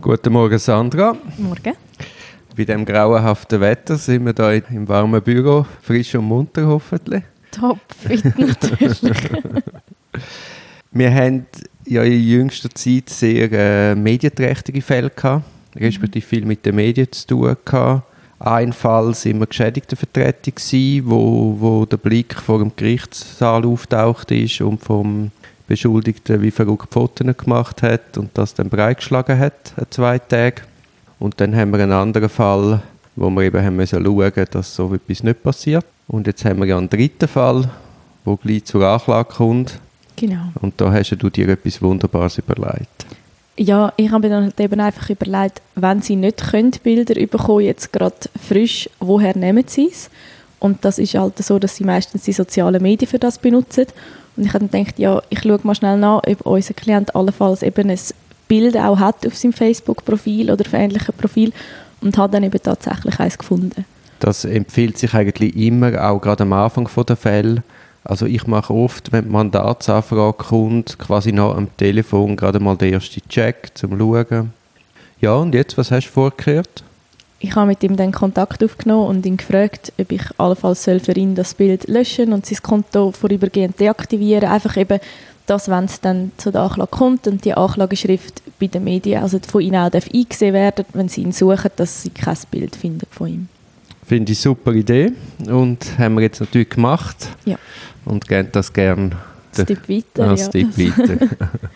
Guten Morgen, Sandra. Morgen. Bei dem grauenhaften Wetter sind wir hier im warmen Büro, frisch und munter hoffentlich. Top, fit natürlich. wir haben ja in jüngster Zeit sehr äh, medienträchtige Fälle gehabt, respektive viel mit den Medien zu tun gehabt. Ein Fall sind wir Geschädigtenvertretung gewesen, wo, wo der Blick vor dem Gerichtssaal auftaucht ist und vom Beschuldigten wie verrückt Fotos gemacht hat und das dann breitgeschlagen hat, zwei Tage. Und dann haben wir einen anderen Fall, wo wir eben haben müssen schauen dass so etwas nicht passiert. Und jetzt haben wir ja einen dritten Fall, wo gleich zur Anklage kommt. Genau. Und da hast du dir etwas Wunderbares überlegt. Ja, ich habe mir dann halt eben einfach überlegt, wenn sie nicht können, Bilder bekommen, jetzt gerade frisch, woher nehmen sie es? Und das ist halt so, dass sie meistens die sozialen Medien für das benutzen. Und ich habe dann gedacht, ja, ich schaue mal schnell nach, ob unser Klient allenfalls eben ein Bild auch hat auf seinem Facebook-Profil oder auf ähnlichem Profil und habe dann eben tatsächlich eins gefunden. Das empfiehlt sich eigentlich immer, auch gerade am Anfang der Fälle. Also ich mache oft, wenn die Mandatsanfrage kommt, quasi noch am Telefon gerade mal den ersten Check zum Schauen. Ja, und jetzt, was hast du vorgekehrt? Ich habe mit ihm dann Kontakt aufgenommen und ihn gefragt, ob ich allenfalls für ihn das Bild löschen und sein Konto vorübergehend deaktivieren. Einfach eben, dass wenn es dann zu der Anklage kommt und die Anklageschrift bei den Medien, also von ihnen auch eingesehen werden, wenn sie ihn suchen, dass sie kein Bild finden von ihm. Finde ich eine super Idee und haben wir jetzt natürlich gemacht. Ja. Und geben das gerne Stück weiter. Ein Stück weiter.